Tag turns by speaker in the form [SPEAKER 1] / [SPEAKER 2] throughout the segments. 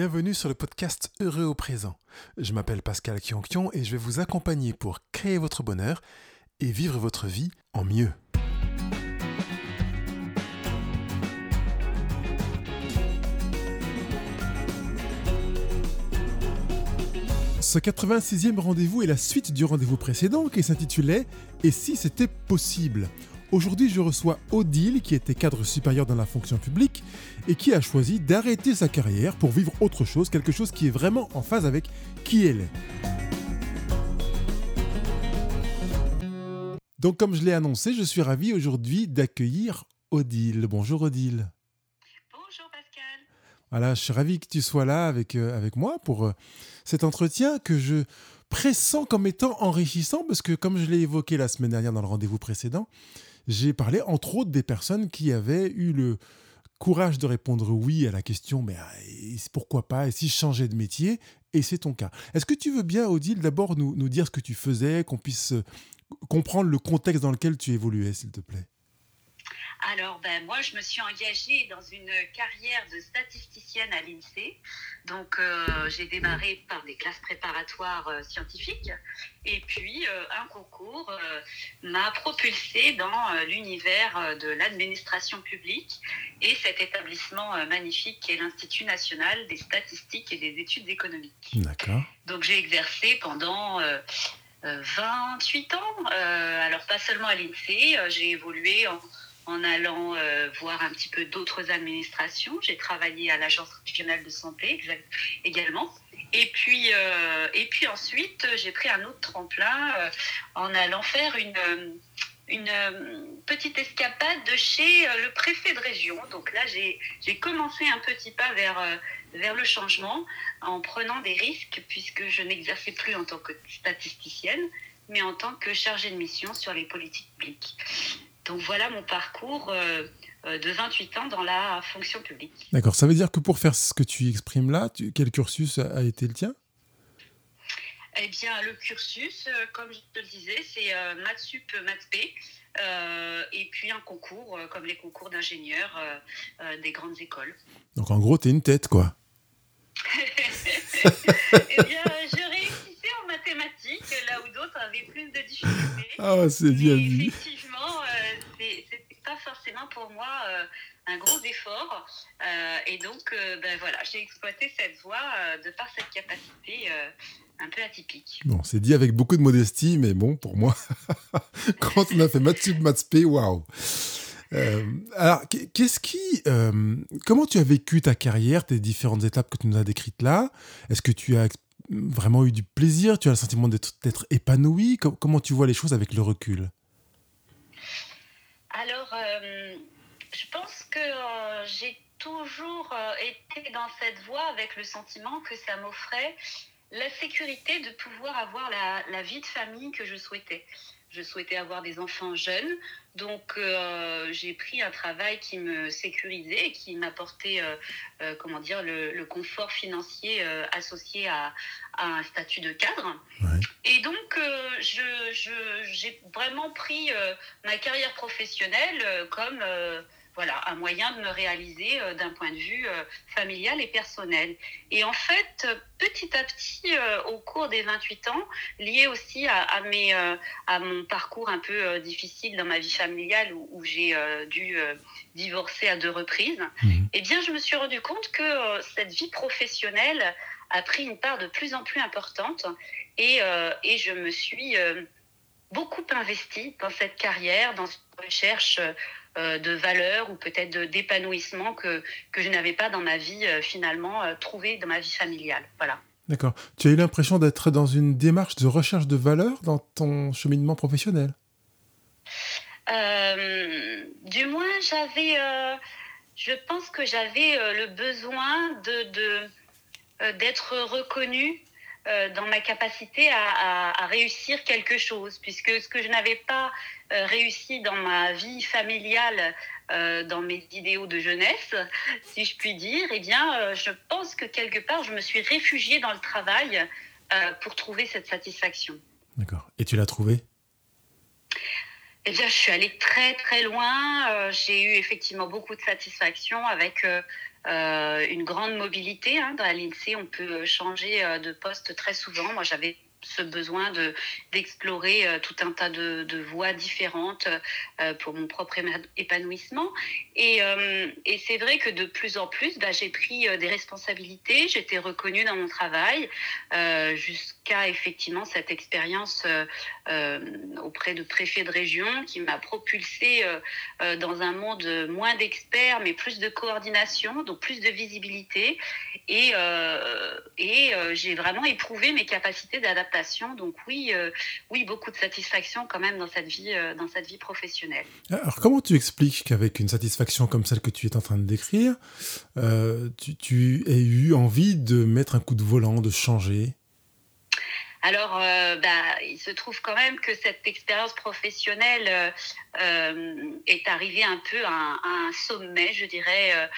[SPEAKER 1] Bienvenue sur le podcast Heureux au présent. Je m'appelle Pascal Kionkion et je vais vous accompagner pour créer votre bonheur et vivre votre vie en mieux. Ce 86e rendez-vous est la suite du rendez-vous précédent qui s'intitulait Et si c'était possible? Aujourd'hui, je reçois Odile, qui était cadre supérieur dans la fonction publique et qui a choisi d'arrêter sa carrière pour vivre autre chose, quelque chose qui est vraiment en phase avec qui elle est. Donc, comme je l'ai annoncé, je suis ravi aujourd'hui d'accueillir Odile. Bonjour Odile.
[SPEAKER 2] Bonjour Pascal.
[SPEAKER 1] Voilà, je suis ravi que tu sois là avec, euh, avec moi pour euh, cet entretien que je pressens comme étant enrichissant parce que, comme je l'ai évoqué la semaine dernière dans le rendez-vous précédent, j'ai parlé entre autres des personnes qui avaient eu le courage de répondre oui à la question mais ah, pourquoi pas et si je changeais de métier et c'est ton cas. Est-ce que tu veux bien Odile d'abord nous, nous dire ce que tu faisais, qu'on puisse euh, comprendre le contexte dans lequel tu évoluais s'il te plaît?
[SPEAKER 2] Alors, ben, moi, je me suis engagée dans une carrière de statisticienne à l'INSEE. Donc, euh, j'ai démarré par des classes préparatoires euh, scientifiques. Et puis, euh, un concours m'a propulsée dans l'univers de l'administration publique et cet établissement magnifique qui est l'Institut national des statistiques et des études économiques.
[SPEAKER 1] D'accord.
[SPEAKER 2] Donc, j'ai exercé pendant... 28 ans, alors pas seulement à l'INSEE, j'ai évolué en, en allant euh, voir un petit peu d'autres administrations. J'ai travaillé à l'Agence régionale de santé également. Et puis, euh, et puis ensuite, j'ai pris un autre tremplin euh, en allant faire une, petite escapade de chez le préfet de région. Donc là, j'ai commencé un petit pas vers le changement en prenant des risques puisque je n'exerçais plus en tant que statisticienne, mais en tant que chargée de mission sur les politiques publiques. Donc voilà mon parcours euh, euh, de 28 ans dans la fonction publique.
[SPEAKER 1] D'accord, ça veut dire que pour faire ce que tu exprimes là, quel cursus a été le tien?
[SPEAKER 2] Eh bien, le cursus, euh, comme je te le disais, c'est maths sup, maths p. et puis un concours, comme les concours d'ingénieurs des grandes écoles.
[SPEAKER 1] Donc en gros, tu es une tête, quoi.
[SPEAKER 2] eh bien, je réussissais en mathématiques, là où d'autres avaient plus de difficultés.
[SPEAKER 1] Ah, c'est bien
[SPEAKER 2] dit forcément pour moi euh, un gros effort. Euh, et donc, euh, ben voilà, j'ai exploité cette voie de par cette capacité un peu atypique.
[SPEAKER 1] Bon, c'est dit avec beaucoup de modestie, mais bon, pour moi, quand on a fait maths sub, maths p, waouh. Alors, qu'est-ce qui, comment tu as vécu ta carrière, tes différentes étapes que tu nous as décrites là? Est-ce que tu as vraiment eu du plaisir? Tu as le sentiment d'être épanoui? Comment tu vois les choses avec le recul?
[SPEAKER 2] Alors, je pense que euh, j'ai toujours euh, été dans cette voie avec le sentiment que ça m'offrait la sécurité de pouvoir avoir la, vie de famille que je souhaitais. Je souhaitais avoir des enfants jeunes, donc j'ai pris un travail qui me sécurisait, qui m'apportait, comment dire, le, confort financier associé à, un statut de cadre. Et donc, euh, j'ai vraiment pris euh, ma carrière professionnelle euh, comme voilà, un moyen de me réaliser d'un point de vue familial et personnel. Et en fait, petit à petit, au cours des 28 ans, lié aussi à, mes, à mon parcours un peu difficile dans ma vie familiale où, j'ai dû divorcer à deux reprises, mmh. eh bien, je me suis rendu compte que cette vie professionnelle a pris une part de plus en plus importante et, euh, et je me suis euh, beaucoup investie dans cette carrière, dans cette recherche euh, de valeur ou peut-être d'épanouissement que, que je n'avais pas dans ma vie finalement trouvée dans ma vie familiale. Voilà.
[SPEAKER 1] D'accord. Tu as eu l'impression d'être dans une démarche de recherche de valeur dans ton cheminement professionnel?
[SPEAKER 2] Du moins, j'avais, je pense que j'avais le besoin de, euh, d'être reconnue euh, dans ma capacité à, réussir quelque chose, puisque ce que je n'avais pas euh, réussi dans ma vie familiale, dans mes idéaux de jeunesse, si je puis dire, eh bien, je pense que quelque part, je me suis réfugiée dans le travail pour trouver cette satisfaction.
[SPEAKER 1] D'accord. Et tu l'as trouvée?
[SPEAKER 2] Eh bien, je suis allée très très loin. j'ai eu effectivement beaucoup de satisfaction avec une grande mobilité. Hein. Dans l'INSEE, on peut changer de poste très souvent. Moi, j'avais ce besoin de d'explorer euh, tout un tas de, de voies différentes euh, pour mon propre épanouissement. Et, euh, et c'est vrai que de plus en plus bah, j'ai pris des responsabilités. J'étais reconnue dans mon travail jusqu'à effectivement cette expérience auprès de préfets de région qui m'a propulsée dans un monde moins d'experts mais plus de coordination donc plus de visibilité. Et et j'ai vraiment éprouvé mes capacités d'adaptation donc oui, euh, oui, beaucoup de satisfaction quand même dans cette vie, euh, dans cette vie professionnelle.
[SPEAKER 1] Alors comment tu expliques qu'avec une satisfaction comme celle que tu es en train de décrire, euh, tu, tu aies eu envie de mettre un coup de volant, de changer?
[SPEAKER 2] Alors, euh, bah, il se trouve quand même que cette expérience professionnelle euh, euh, est arrivée un peu à un, sommet, je dirais,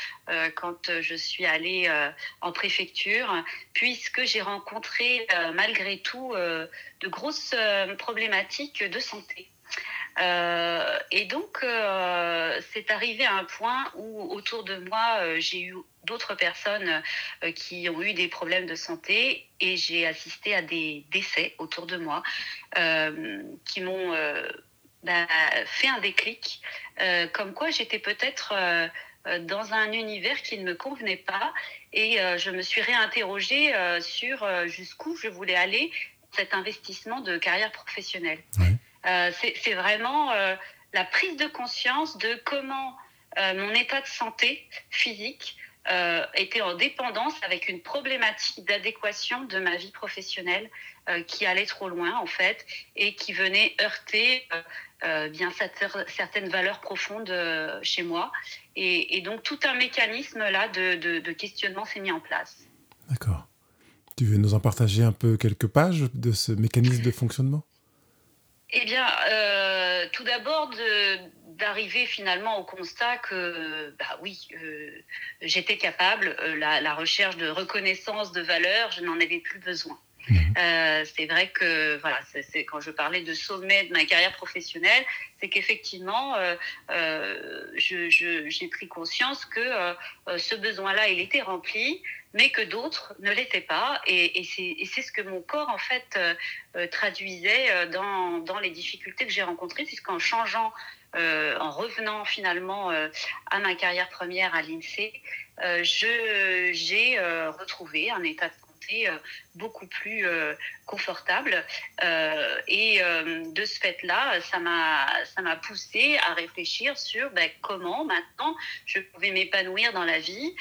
[SPEAKER 2] quand je suis allée en préfecture, puisque j'ai rencontré malgré tout de grosses problématiques de santé. Euh, et donc, euh, c'est arrivé à un point où autour de moi, euh, j'ai eu d'autres personnes qui ont eu des problèmes de santé et j'ai assisté à des décès autour de moi qui m'ont bah, fait un déclic, comme quoi j'étais peut-être dans un univers qui ne me convenait pas et je me suis réinterrogée sur jusqu'où je voulais aller cet investissement de carrière professionnelle. C'est vraiment euh, la prise de conscience de comment euh, mon état de santé physique était en dépendance avec une problématique d'adéquation de ma vie professionnelle qui allait trop loin en fait et qui venait heurter bien certaines valeurs profondes chez moi et, donc tout un mécanisme là de, de questionnement s'est mis en place.
[SPEAKER 1] D'accord. Tu veux nous en partager un peu quelques pages de ce mécanisme de fonctionnement?
[SPEAKER 2] Eh bien, euh, tout d'abord, d'arriver finalement au constat que, bah oui, euh, j'étais capable, euh, la, la, recherche de reconnaissance, de valeur, je n'en avais plus besoin. Mmh. c'est vrai que voilà, quand je parlais de sommet de ma carrière professionnelle, c'est qu'effectivement, j'ai pris conscience que ce besoin-là, il était rempli, mais que d'autres ne l'étaient pas. Et, c'est ce que mon corps, en fait, euh, euh, traduisait euh, dans, dans, les difficultés que j'ai rencontrées, puisqu'en changeant, en revenant finalement à ma carrière première à l'INSEE, j'ai retrouvé un état de euh, beaucoup plus euh, confortable. Euh, et de ce fait-là, ça m'a poussé à réfléchir sur ben, comment maintenant je pouvais m'épanouir dans la vie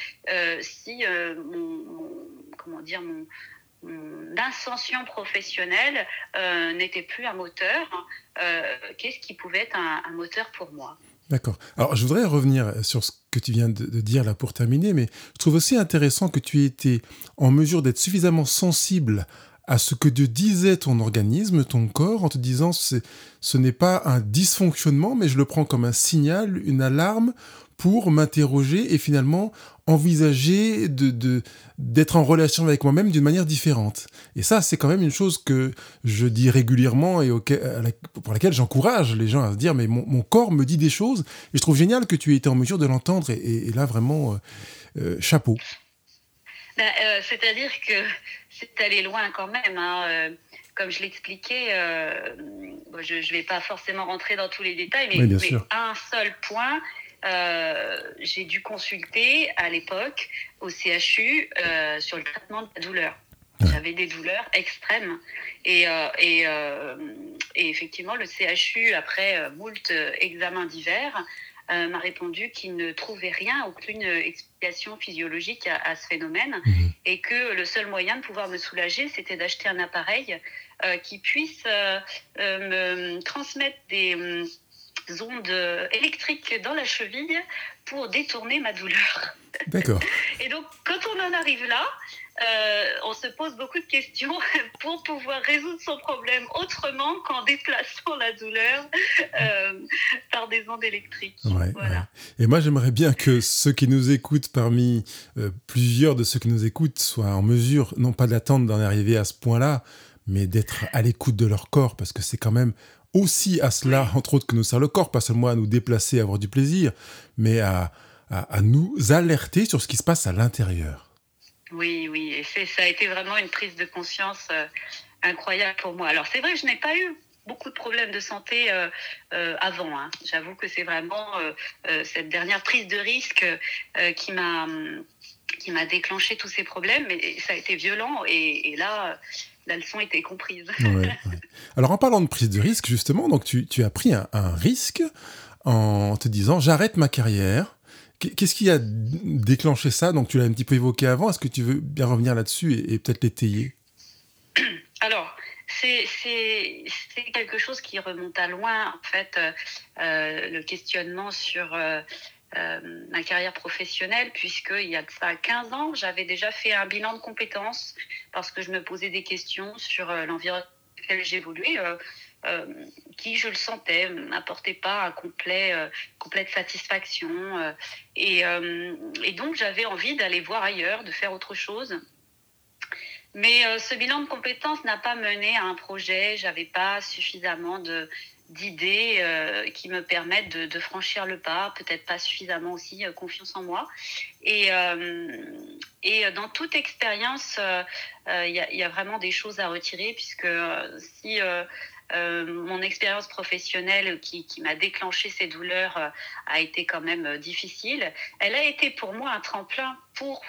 [SPEAKER 2] si mon, comment dire mon ascension professionnelle n'était plus un moteur, qu'est-ce qui pouvait être un moteur pour moi?
[SPEAKER 1] D'accord. Alors, je voudrais revenir sur ce que tu viens de, dire là pour terminer, mais je trouve aussi intéressant que tu aies été en mesure d'être suffisamment sensible à ce que te disait ton organisme, ton corps, en te disant ce n'est pas un dysfonctionnement, mais je le prends comme un signal, une alarme pour m'interroger et finalement envisager de d'être en relation avec moi-même d'une manière différente. Et ça, c'est quand même une chose que je dis régulièrement et pour laquelle j'encourage les gens à se dire mais mon, corps me dit des choses et je trouve génial que tu aies été en mesure de l'entendre et, là vraiment euh, euh, chapeau.
[SPEAKER 2] Ben, euh, c'est-à-dire que c'est allé loin quand même. Hein, comme je l'expliquais, je ne vais pas forcément rentrer dans tous les détails, mais, mais un seul point, euh, j'ai dû consulter à l'époque au CHU euh, sur le traitement de la douleur. J'avais des douleurs extrêmes. Et, euh, et, et, effectivement, le CHU, après moult examens divers, m'a répondu qu'il ne trouvait rien, aucune explication physiologique à, ce phénomène, mhm. et que le seul moyen de pouvoir me soulager, c'était d'acheter un appareil qui puisse me transmettre des ondes électriques dans la cheville pour détourner ma douleur.
[SPEAKER 1] D'accord.
[SPEAKER 2] Et donc, quand on en arrive là, euh, on se pose beaucoup de questions pour pouvoir résoudre son problème autrement qu'en déplaçant la douleur euh, par des ondes électriques. voilà.
[SPEAKER 1] Et moi, j'aimerais bien que ceux qui nous écoutent, parmi euh, plusieurs de ceux qui nous écoutent, soient en mesure, non pas d'attendre d'en arriver à ce point-là, mais d'être à l'écoute de leur corps, parce que c'est quand même aussi à cela, entre autres, que nous sert le corps, pas seulement à nous déplacer, à avoir du plaisir, mais à, à, nous alerter sur ce qui se passe à l'intérieur.
[SPEAKER 2] Oui, oui, et ça a été vraiment une prise de conscience euh, incroyable pour moi. Alors c'est vrai, je n'ai pas eu beaucoup de problèmes de santé euh, euh, avant. Hein. J'avoue que c'est vraiment cette dernière prise de risque qui m'a qui m'a déclenché tous ces problèmes, mais ça a été violent et, là, la leçon était comprise.
[SPEAKER 1] Alors en parlant de prise de risque, justement, donc tu, tu as pris un, risque en te disant j'arrête ma carrière. Qu'est-ce qui a déclenché ça? Donc tu l'as un petit peu évoqué avant. Est-ce que tu veux bien revenir là-dessus et, peut-être l'étayer?
[SPEAKER 2] Alors, c'est quelque chose qui remonte à loin, en fait, euh, euh, le questionnement sur euh, ma carrière professionnelle, puisqu'il y a de ça 15 ans, j'avais déjà fait un bilan de compétences parce que je me posais des questions sur l'environnement dans lequel j'évoluais. Euh, qui, je le sentais, m'apportait pas un complet, complète satisfaction. Et, et, donc, j'avais envie d'aller voir ailleurs, de faire autre chose. Mais ce bilan de compétences n'a pas mené à un projet. J'avais pas suffisamment d'idées euh, qui me permettent de, franchir le pas, peut-être pas suffisamment aussi euh, confiance en moi. Et, euh, et dans toute expérience, il y, a vraiment des choses à retirer, puisque si euh, mon expérience professionnelle qui, qui m'a déclenché ces douleurs euh, a été quand même euh, difficile. Elle a été pour moi un tremplin pour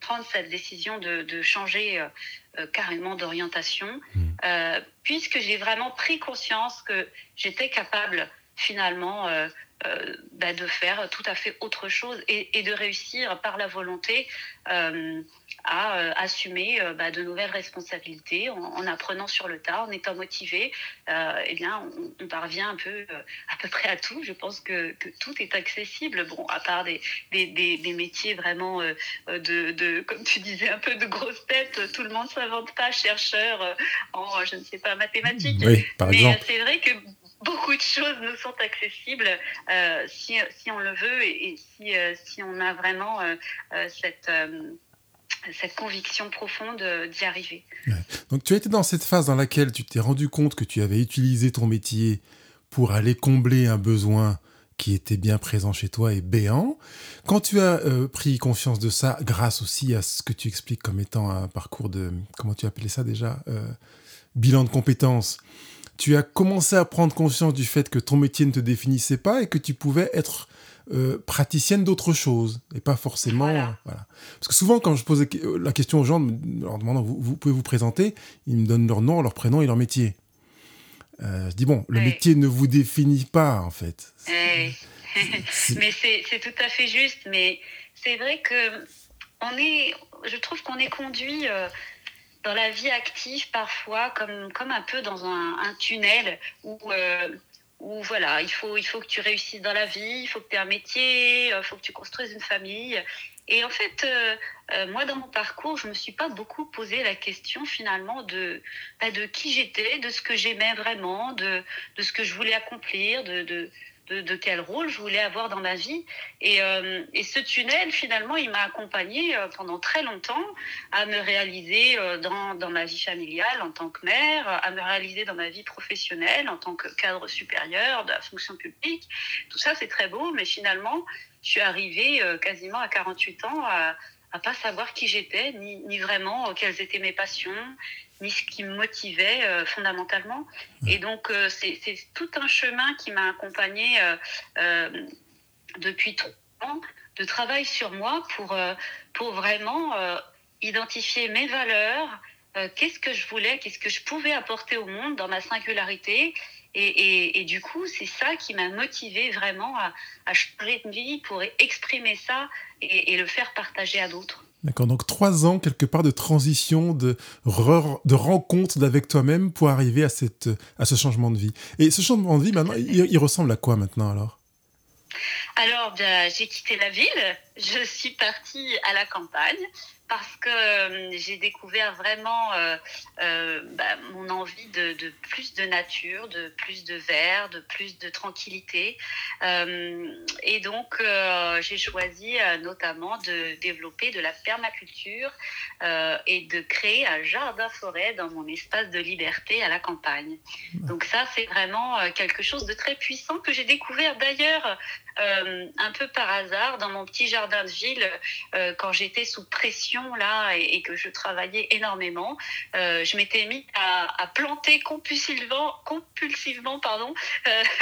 [SPEAKER 2] prendre cette décision de, de changer carrément d'orientation, mmh. puisque j'ai vraiment pris conscience que j'étais capable finalement euh, bah, de faire tout à fait autre chose et, de réussir par la volonté euh, à euh, assumer bah, de nouvelles responsabilités en, apprenant sur le tas, en étant motivé. eh bien, on, parvient un peu à peu près à tout. Je pense que, tout est accessible. Bon, à part des, des, métiers vraiment de, de, comme tu disais, un peu de grosse tête. Tout le monde s'invente pas chercheur en, je ne sais pas, mathématiques.
[SPEAKER 1] Oui, par
[SPEAKER 2] Mais c'est vrai que beaucoup de choses nous sont accessibles euh, si, on le veut et, si, euh, si, on a vraiment euh, cette, cette conviction profonde d'y arriver.
[SPEAKER 1] Donc tu as été dans cette phase dans laquelle tu t'es rendu compte que tu avais utilisé ton métier pour aller combler un besoin qui était bien présent chez toi et béant. Quand tu as pris conscience de ça, grâce aussi à ce que tu expliques comme étant un parcours de, comment tu appelais ça déjà, bilan de compétences, tu as commencé à prendre conscience du fait que ton métier ne te définissait pas et que tu pouvais être euh, praticienne d'autre chose et pas forcément voilà. parce que souvent quand je pose la question aux gens leur demandant vous, pouvez vous présenter ils me donnent leur nom leur prénom et leur métier. Euh, je dis bon le métier ne vous définit pas en fait.
[SPEAKER 2] Mais c'est tout à fait juste mais c'est vrai que on est je trouve qu'on est conduit euh, dans la vie active parfois comme, un peu dans un, tunnel où, euh, voilà, il faut, que tu réussisses dans la vie, il faut que tu aies un métier, il euh, faut que tu construises une famille. Et en fait, euh, moi, dans mon parcours, je ne me suis pas beaucoup posé la question finalement de, bah, de qui j'étais, de ce que j'aimais vraiment, de, ce que je voulais accomplir, de, de, quel rôle je voulais avoir dans ma vie. Et, euh, et ce tunnel, finalement, il m'a accompagné euh, pendant très longtemps à me réaliser euh, dans, dans, ma vie familiale en tant que mère, à me réaliser dans ma vie professionnelle en tant que cadre supérieur de la fonction publique. Tout ça, c'est très beau, mais finalement, je suis arrivée quasiment à 48 ans à à pas savoir qui j'étais, ni, ni, vraiment quelles étaient mes passions, ni ce qui me motivait euh, fondamentalement. Et donc, euh, c'est tout un chemin qui m'a accompagnée euh, depuis trois ans de travail sur moi pour, pour vraiment identifier mes valeurs, qu'est-ce que je voulais, qu'est-ce que je pouvais apporter au monde dans ma singularité. Et, et, et du coup, c'est ça qui m'a motivée vraiment à, à, changer de vie pour exprimer ça et, et le faire partager à d'autres.
[SPEAKER 1] D'accord, donc trois ans quelque part de transition, de, de rencontre avec toi-même pour arriver à, cette, à ce changement de vie. Et ce changement de vie, maintenant, il, ressemble à quoi maintenant alors?
[SPEAKER 2] Alors, j'ai quitté la ville, je suis partie à la campagne parce que euh, j'ai découvert vraiment euh, euh, bah, mon envie de, plus de nature, de plus de verre, de plus de tranquillité. et donc, j'ai choisi notamment de développer de la permaculture et de créer un jardin-forêt dans mon espace de liberté à la campagne. Donc ça, c'est vraiment quelque chose de très puissant que j'ai découvert d'ailleurs un peu par hasard dans mon petit jardin de ville quand j'étais sous pression là et, que je travaillais énormément. Euh, je m'étais mis à, planter compulsivement, compulsivement pardon,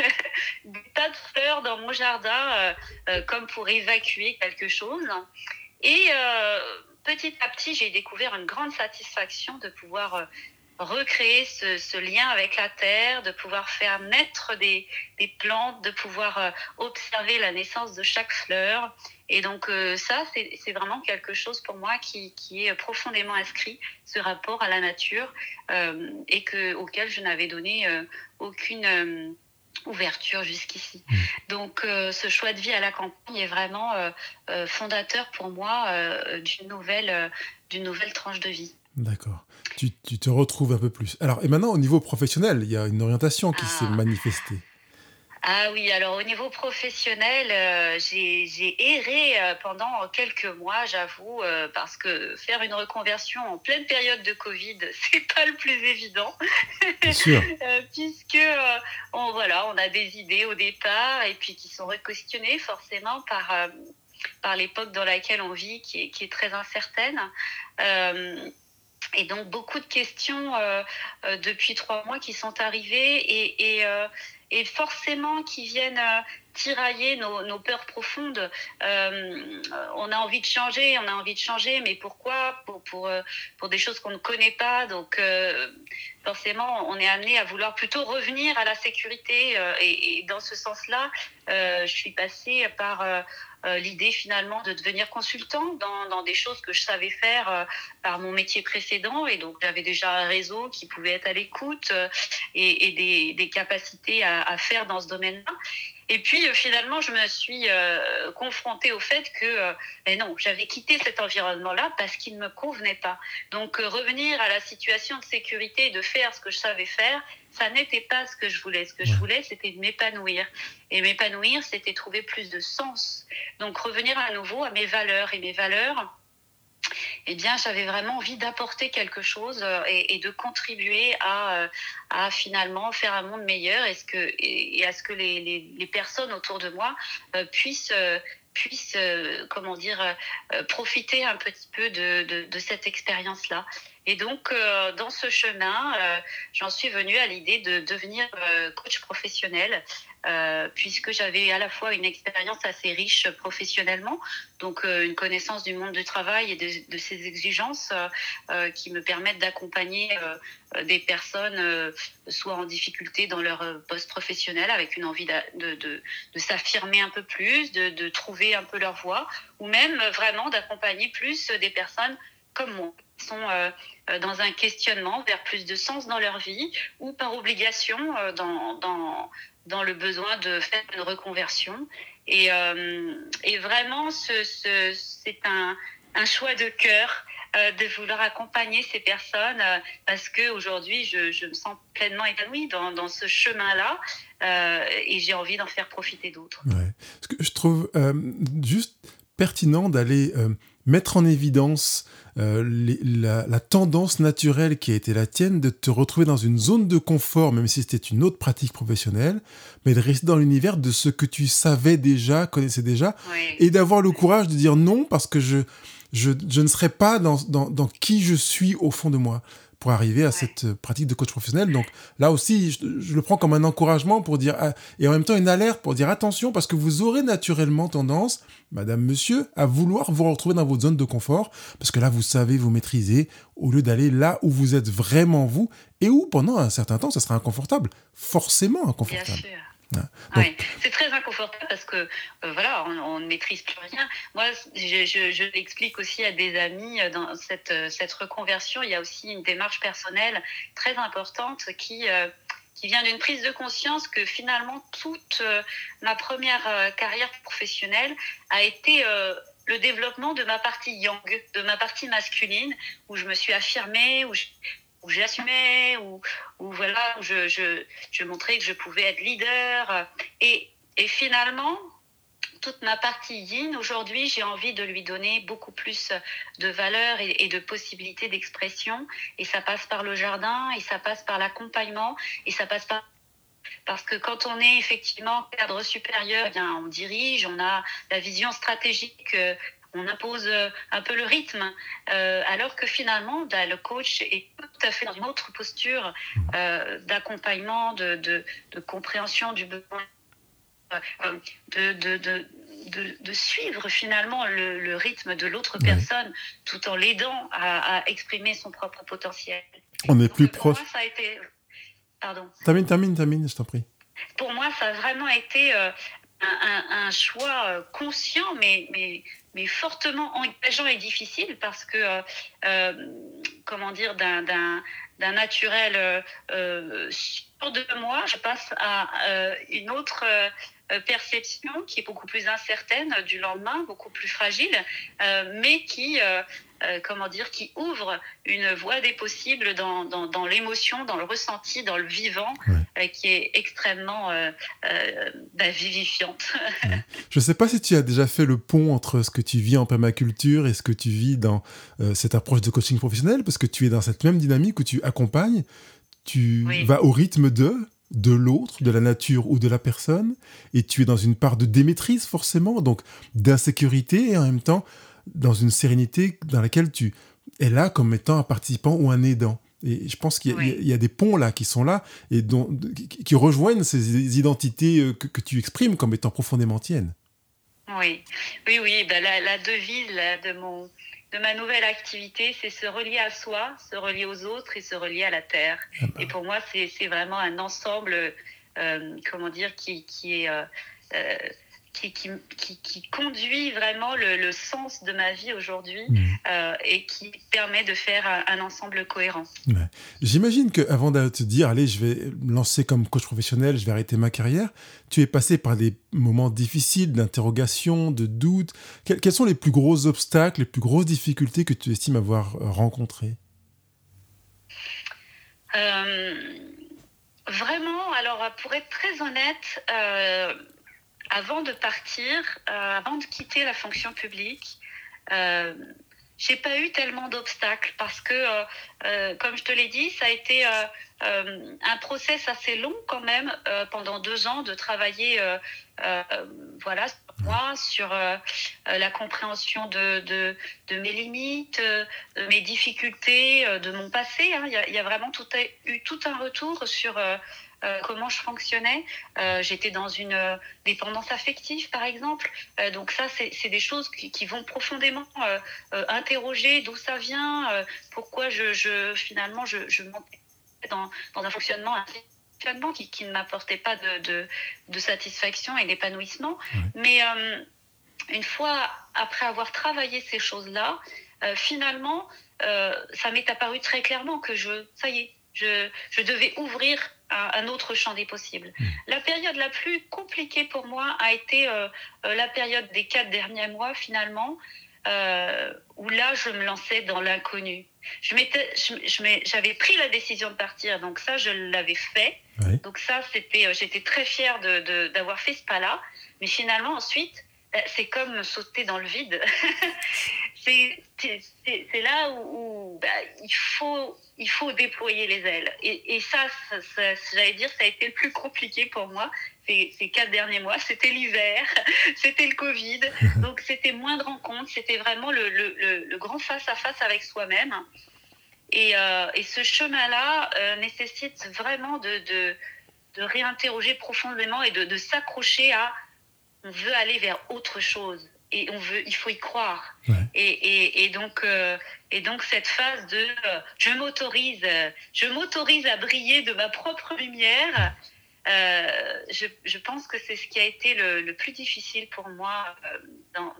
[SPEAKER 2] des tas de fleurs dans mon jardin comme pour évacuer quelque chose. Et petit à petit, j'ai découvert une grande satisfaction de pouvoir recréer ce, lien avec la terre, de pouvoir faire naître des, plantes, de pouvoir euh, observer la naissance de chaque fleur. Et donc euh, ça, c'est vraiment quelque chose pour moi qui, est profondément inscrit, ce rapport à la nature, euh, et que, auquel je n'avais donné aucune ouverture jusqu'ici. Mmh. Donc ce choix de vie à la campagne est vraiment fondateur pour moi d'une nouvelle, d'une nouvelle tranche de vie.
[SPEAKER 1] D'accord. Tu, tu, te retrouves un peu plus. Alors, et maintenant, au niveau professionnel, il y a une orientation qui s'est ah. manifestée.
[SPEAKER 2] Ah oui, alors au niveau professionnel, euh, j'ai erré euh, pendant quelques mois, j'avoue, euh, parce que faire une reconversion en pleine période de Covid, c'est pas le plus évident. Sûr. puisque on, voilà, on a des idées au départ et puis qui sont requestionnées forcément par, par l'époque dans laquelle on vit, qui est, qui est très incertaine. Et donc beaucoup de questions euh, euh, depuis trois mois qui sont arrivées. Et, euh, et forcément qui viennent tirailler nos, peurs profondes. on a envie de changer, on a envie de changer, mais pourquoi? Pour, pour, pour des choses qu'on ne connaît pas. Donc forcément, on est amené à vouloir plutôt revenir à la sécurité. Et, dans ce sens-là, je suis passée par euh, l'idée finalement de devenir consultant dans, dans, des choses que je savais faire euh, par mon métier précédent. Et donc j'avais déjà un réseau qui pouvait être à l'écoute euh, et, des, capacités à, à, faire dans ce domaine-là. Et puis finalement, je me suis confrontée au fait que ben non, j'avais quitté cet environnement-là parce qu'il ne me convenait pas. Donc revenir à la situation de sécurité et de faire ce que je savais faire, ça n'était pas ce que je voulais. Ce que je voulais, c'était de m'épanouir. Et m'épanouir, c'était trouver plus de sens. Donc revenir à nouveau à mes valeurs. Et mes valeurs, eh bien, j'avais vraiment envie d'apporter quelque chose euh, et, de contribuer à, euh, à, finalement faire un monde meilleur et, à ce que les, personnes autour de moi euh, puissent comment dire, profiter un petit peu de, cette expérience-là. Et donc, euh, dans ce chemin, euh, j'en suis venue à l'idée de devenir euh, coach professionnel, puisque j'avais à la fois une expérience assez riche professionnellement, donc une connaissance du monde du travail et de, de ses exigences qui me permettent d'accompagner des personnes soit en difficulté dans leur poste professionnel, avec une envie de, de, de s'affirmer un peu plus, de, trouver un peu leur voie, ou même vraiment d'accompagner plus des personnes comme moi sont euh, euh, dans un questionnement vers plus de sens dans leur vie ou par obligation euh, dans, dans, dans, le besoin de faire une reconversion. Et, et vraiment, ce, ce, c'est un, un, choix de cœur de vouloir accompagner ces personnes parce qu'aujourd'hui, je, je me sens pleinement épanouie dans, dans ce chemin-là et j'ai envie d'en faire profiter d'autres.
[SPEAKER 1] Que je trouve juste pertinent d'aller mettre en évidence euh, la, la, tendance naturelle qui a été la tienne de te retrouver dans une zone de confort, même si c'était une autre pratique professionnelle, mais de rester dans l'univers de ce que tu savais déjà, connaissais déjà, et d'avoir le courage de dire non parce que je, je, je ne serai pas dans, dans, dans qui je suis au fond de moi pour arriver à cette euh, pratique de coach professionnel. Donc là aussi, je, le prends comme un encouragement pour dire, ah, et en même temps une alerte pour dire attention, parce que vous aurez naturellement tendance, madame, monsieur, à vouloir vous retrouver dans votre zone de confort, parce que là, vous savez vous maîtriser, au lieu d'aller là où vous êtes vraiment vous, et où pendant un certain temps, ça sera inconfortable, forcément inconfortable.
[SPEAKER 2] Bien sûr. Oui, c'est très inconfortable parce que euh, voilà, on, ne maîtrise plus rien. Moi, je, l'explique aussi à des amis euh, dans cette, euh, cette reconversion. Il y a aussi une démarche personnelle très importante qui qui vient d'une prise de conscience que finalement toute ma première carrière professionnelle a été le développement de ma partie yang, de ma partie masculine, où je me suis affirmée, où où j'assumais, où, où voilà, où je, je, je, montrais que je pouvais être leader. Et, et finalement, toute ma partie yin, aujourd'hui, j'ai envie de lui donner beaucoup plus de valeur et, de possibilités d'expression. Et ça passe par le jardin, et ça passe par l'accompagnement, et ça passe par parce que quand on est effectivement cadre supérieur, eh bien, on dirige, on a la vision stratégique euh, on impose euh, un peu le rythme, euh, alors que finalement, bah, le coach est tout à fait dans une autre posture euh, d'accompagnement, de, de, compréhension du besoin, de, de, suivre finalement le, rythme de l'autre personne, tout en l'aidant à, exprimer son propre potentiel.
[SPEAKER 1] On est plus proche.
[SPEAKER 2] ça a été... Pardon.
[SPEAKER 1] Termine, termine, termine, je t'en prie.
[SPEAKER 2] Pour moi, ça a vraiment été un, choix conscient, mais, mais, mais fortement engageant et difficile parce que, euh, euh, comment dire, d'un naturel euh, euh, sur de moi, je passe à une autre perception qui est beaucoup plus incertaine du lendemain, beaucoup plus fragile, mais qui euh, comment dire, qui ouvre une voie des possibles dans, dans, l'émotion, dans le ressenti, dans le vivant, euh, qui est extrêmement euh, bah, vivifiante.
[SPEAKER 1] Je ne sais pas si tu as déjà fait le pont entre ce que tu vis en permaculture et ce que tu vis dans cette approche de coaching professionnel, parce que tu es dans cette même dynamique où tu accompagnes, tu vas au rythme de de l'autre, de la nature ou de la personne, et tu es dans une part de démaîtrise forcément, donc d'insécurité, et en même temps dans une sérénité dans laquelle tu es là comme étant un participant ou un aidant. Et je pense qu'il y, a des ponts là qui sont là et dont, qui rejoignent ces identités euh, que, tu exprimes comme étant profondément tiennes.
[SPEAKER 2] Oui, oui, oui. Ben la, devise de, mon, de ma nouvelle activité, c'est se relier à soi, se relier aux autres et se relier à la terre. Ah bah. Et pour moi, c'est vraiment un ensemble, euh, comment dire, qui, qui est. Euh, qui, qui, qui, conduit vraiment le, sens de ma vie aujourd'hui mmh. euh, et qui permet de faire un, ensemble cohérent.
[SPEAKER 1] J'imagine qu'avant de te dire, allez, je vais me lancer comme coach professionnel, je vais arrêter ma carrière, tu es passé par des moments difficiles d'interrogation, de doute. Quels, sont les plus gros obstacles, les plus grosses difficultés que tu estimes avoir euh, rencontrées?
[SPEAKER 2] Euh, Vraiment, alors pour être très honnête, avant de partir, euh, avant de quitter la fonction publique, euh, j'ai pas eu tellement d'obstacles parce que, euh, euh, comme je te l'ai dit, ça a été un process assez long quand même pendant deux ans de travailler, voilà, sur moi, sur la compréhension de, mes limites, de mes difficultés, de mon passé. Hein. Il, y a, vraiment eu tout un retour sur euh, comment je fonctionnais. Euh, j'étais dans une euh, dépendance affective, par exemple. donc ça, c'est des choses qui, vont profondément interroger d'où ça vient, pourquoi je, je, finalement je, je montais dans, dans un fonctionnement qui, qui ne m'apportait pas de, de, de, satisfaction et d'épanouissement. Mais une fois après avoir travaillé ces choses-là, finalement, ça m'est apparu très clairement que je, ça y est, je, je devais ouvrir un, autre champ des possibles. Hmm. La période la plus compliquée pour moi a été euh, euh, la période des quatre derniers mois finalement, euh, où là je me lançais dans l'inconnu. Je j'avais pris la décision de partir, donc ça je l'avais fait. Donc ça c'était, j'étais très fière de, d'avoir fait ce pas-là. Mais finalement ensuite, c'est comme sauter dans le vide. c'est là où, bah, il, faut, il faut déployer les ailes. Et, ça, j'allais dire, ça a été le plus compliqué pour moi ces, ces quatre derniers mois. C'était l'hiver, c'était le Covid, donc c'était moins de rencontres, c'était vraiment le, le, le, grand face-à-face avec soi-même. Et, euh, et, ce chemin-là euh, nécessite vraiment de, de, de, réinterroger profondément et de, de s'accrocher à veut aller vers autre chose et on veut, il faut y croire. Et, et, et, donc, euh, et donc cette phase de euh, je m'autorise, je m'autorise à briller de ma propre lumière. Euh, je, pense que c'est ce qui a été le, plus difficile pour moi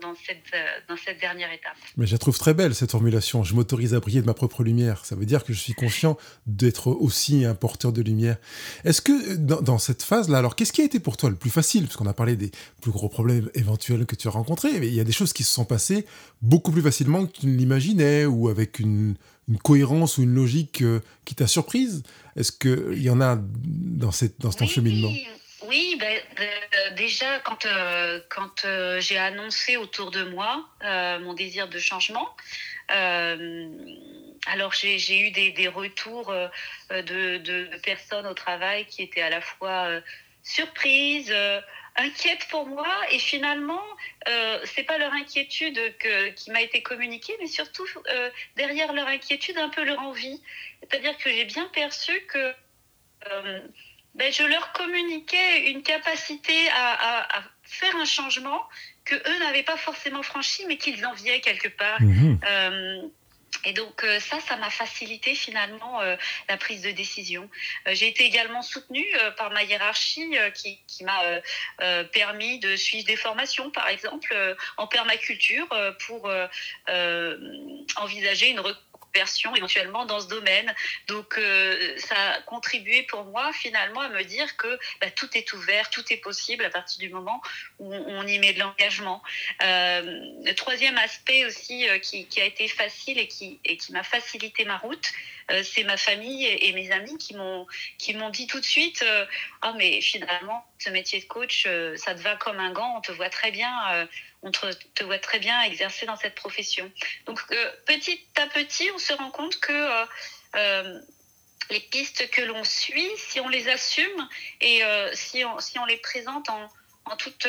[SPEAKER 2] dans, cette, euh, dans cette dernière étape.
[SPEAKER 1] Mais je la trouve très belle, cette formulation. Je m'autorise à briller de ma propre lumière. Ça veut dire que je suis conscient d'être aussi un porteur de lumière. Est-ce que dans, cette phase-là, alors qu'est-ce qui a été pour toi le plus facile? Parce qu'on a parlé des plus gros problèmes éventuels que tu as rencontrés, mais il y a des choses qui se sont passées beaucoup plus facilement que tu ne l'imaginais ou avec une, une cohérence ou une logique euh, qui t'a surprise? Est-ce qu'il y en a dans, cette, dans ton cheminement?
[SPEAKER 2] oui, ben, déjà quand, euh, quand euh, j'ai annoncé autour de moi mon désir de changement, alors j'ai eu des, des retours de, de, personnes au travail qui étaient à la fois surprises, inquiète pour moi et finalement euh, c'est pas leur inquiétude que, qui m'a été communiquée mais surtout euh, derrière leur inquiétude un peu leur envie. C'est-à-dire que j'ai bien perçu que euh, ben, je leur communiquais une capacité à, faire un changement que eux n'avaient pas forcément franchi mais qu'ils enviaient quelque part. Mmh euh, et donc euh, ça, ça m'a facilité finalement euh, la prise de décision. Euh, j'ai été également soutenue par ma hiérarchie qui, qui m'a permis de suivre des formations, par exemple en permaculture, pour envisager une version éventuellement dans ce domaine. Donc euh, ça a contribué pour moi finalement à me dire que bah, tout est ouvert, tout est possible à partir du moment où on y met de l'engagement. Euh, troisième aspect aussi euh, qui, a été facile et qui, et qui m'a facilité ma route, c'est ma famille et, mes amis qui m'ont qui m'ont dit tout de suite ah mais finalement ce métier de coach ça te va comme un gant on te voit très bien on te, voit très bien exercer dans cette profession. Donc euh, petit à petit, on se rend compte que euh, euh, les pistes que l'on suit, si on les assume et si, on, si on les présente en, en toute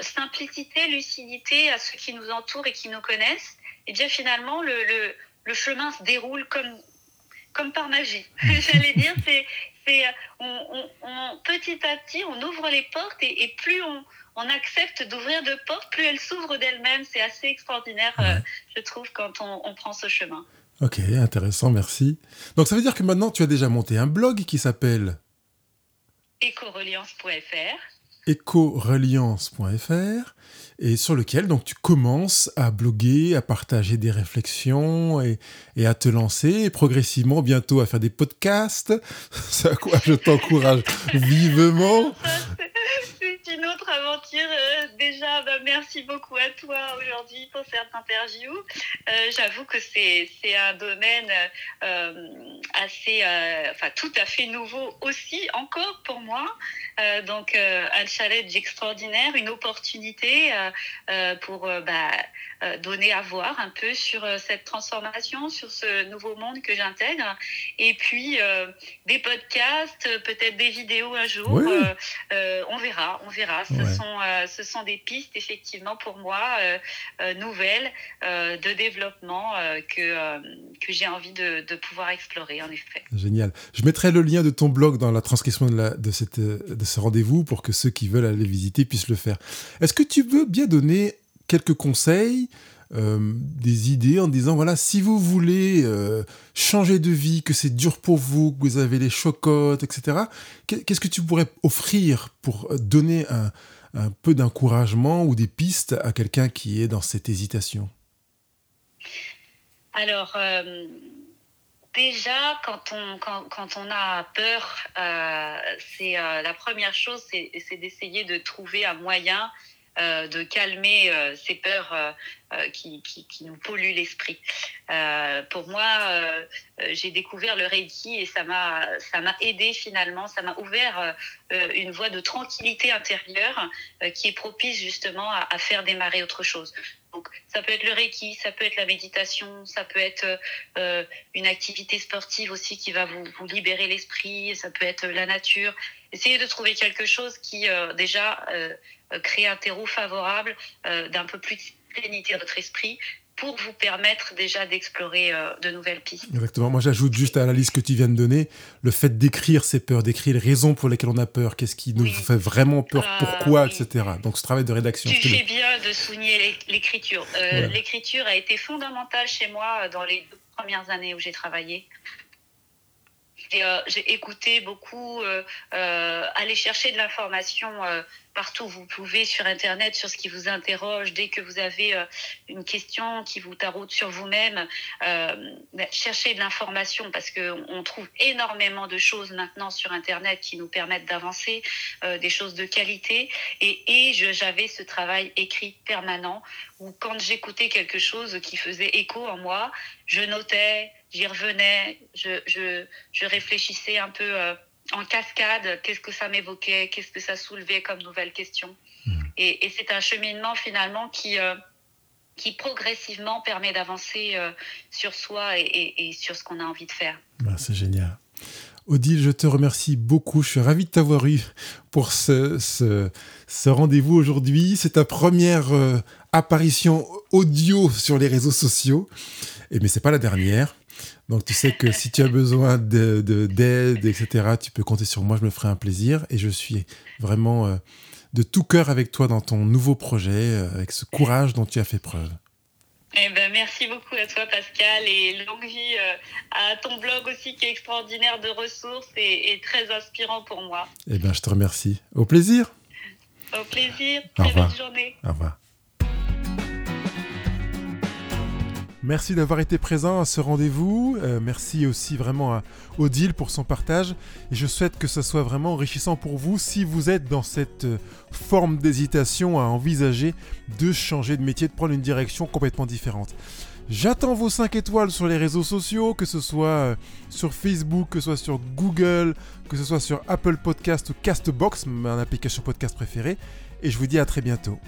[SPEAKER 2] simplicité, lucidité à ceux qui nous entourent et qui nous connaissent, et eh bien finalement le, le, le chemin se déroule comme, comme par magie. J'allais dire, c'est, on, on, petit à petit, on ouvre les portes et, et plus on, on accepte d'ouvrir de portes, plus elles s'ouvrent d'elles-mêmes. C'est assez extraordinaire, euh, je trouve, quand on, prend ce chemin.
[SPEAKER 1] Ok, intéressant, merci. Donc ça veut dire que maintenant tu as déjà monté un blog qui s'appelle
[SPEAKER 2] écoreliance.fr.
[SPEAKER 1] écoreliance.fr et sur lequel donc tu commences à bloguer, à partager des réflexions et, à te lancer et progressivement bientôt à faire des podcasts. C'est à quoi je t'encourage vivement
[SPEAKER 2] une autre aventure. Euh, déjà, bah, merci beaucoup à toi aujourd'hui pour cette interview. Euh, j'avoue que c'est un domaine euh, assez, enfin tout à fait nouveau aussi encore pour moi. donc un challenge extraordinaire, une opportunité pour bah, donner à voir un peu sur cette transformation, sur ce nouveau monde que j'intègre. Et puis des podcasts, peut-être des vidéos un jour. on verra, on verra. Ce, sont, euh, ce sont des pistes, effectivement, pour moi, euh, euh, nouvelles de développement que, que j'ai envie de, de, pouvoir explorer, en effet.
[SPEAKER 1] Génial. Je mettrai le lien de ton blog dans la transcription de, la, de, cette, de ce rendez-vous pour que ceux qui veulent aller visiter puissent le faire. Est-ce que tu veux bien donner quelques conseils des idées en disant voilà si vous voulez changer de vie que c'est dur pour vous que vous avez les chocottes etc qu'est-ce que tu pourrais offrir pour donner un, un peu d'encouragement ou des pistes à quelqu'un qui est dans cette hésitation?
[SPEAKER 2] Alors, euh, déjà, quand on, quand, quand, on a peur, euh, c'est euh, la première chose, c'est d'essayer de trouver un moyen de calmer ces peurs qui, qui, nous polluent l'esprit. pour moi, j'ai découvert le Reiki et ça m'a aidé finalement, ça m'a ouvert euh, une voie de tranquillité intérieure euh, qui est propice justement à, faire démarrer autre chose. Donc, ça peut être le Reiki, ça peut être la méditation, ça peut être euh, une activité sportive aussi qui va vous libérer l'esprit, ça peut être la nature. Essayez de trouver quelque chose qui déjà crée un terreau favorable d'un peu plus de sérénité dans votre esprit pour vous permettre déjà d'explorer euh, de nouvelles pistes.
[SPEAKER 1] Exactement. Moi, j'ajoute juste à la liste que tu viens de donner le fait d'écrire ces peurs, d'écrire les raisons pour lesquelles on a peur, qu'est-ce qui nous fait vraiment peur, ah, pourquoi, etc. Donc, ce travail de rédaction.
[SPEAKER 2] Tu fais bien de souligner l'écriture. Euh, l'écriture a été fondamentale chez moi euh, dans les deux premières années où j'ai travaillé. J'ai écouté beaucoup, aller chercher de l'information partout où vous pouvez sur Internet, sur ce qui vous interroge, dès que vous avez euh, une question qui vous taraude sur vous-même, euh, cherchez de l'information parce qu'on trouve énormément de choses maintenant sur Internet qui nous permettent d'avancer, euh, des choses de qualité. Et, et j'avais ce travail écrit permanent où quand j'écoutais quelque chose qui faisait écho en moi, je notais, j'y revenais, je, je, je, réfléchissais un peu euh, en cascade, qu'est-ce que ça m'évoquait, qu'est-ce que ça soulevait comme nouvelle question. Hmm. Et, et c'est un cheminement finalement qui, euh, qui progressivement permet d'avancer euh, sur soi et, et, et, sur ce qu'on a envie de faire.
[SPEAKER 1] Ben, c'est génial. Odile, je te remercie beaucoup. Je suis ravi de t'avoir eu pour ce, ce, ce rendez-vous aujourd'hui. C'est ta première euh, apparition audio sur les réseaux sociaux. Et, mais c'est pas la dernière. Donc tu sais que si tu as besoin d'aide, de, d'aide, etc., tu peux compter sur moi, je me ferai un plaisir. Et je suis vraiment euh, de tout cœur avec toi dans ton nouveau projet, euh, avec ce courage dont tu as fait preuve.
[SPEAKER 2] Eh ben, merci beaucoup à toi, Pascal, et longue vie euh, à ton blog aussi qui est extraordinaire de ressources et, et très inspirant pour moi.
[SPEAKER 1] Eh ben, je te remercie. Au plaisir.
[SPEAKER 2] Au plaisir. Très bonne journée.
[SPEAKER 1] Au revoir. Merci d'avoir été présent à ce rendez-vous. Euh, merci aussi vraiment à Odile pour son partage. Et je souhaite que ce soit vraiment enrichissant pour vous si vous êtes dans cette euh, forme d'hésitation à envisager de changer de métier, de prendre une direction complètement différente. J'attends vos 5 étoiles sur les réseaux sociaux, que ce soit euh, sur Facebook, que ce soit sur Google, que ce soit sur Apple Podcast ou Castbox, ma application podcast préférée. Et je vous dis à très bientôt.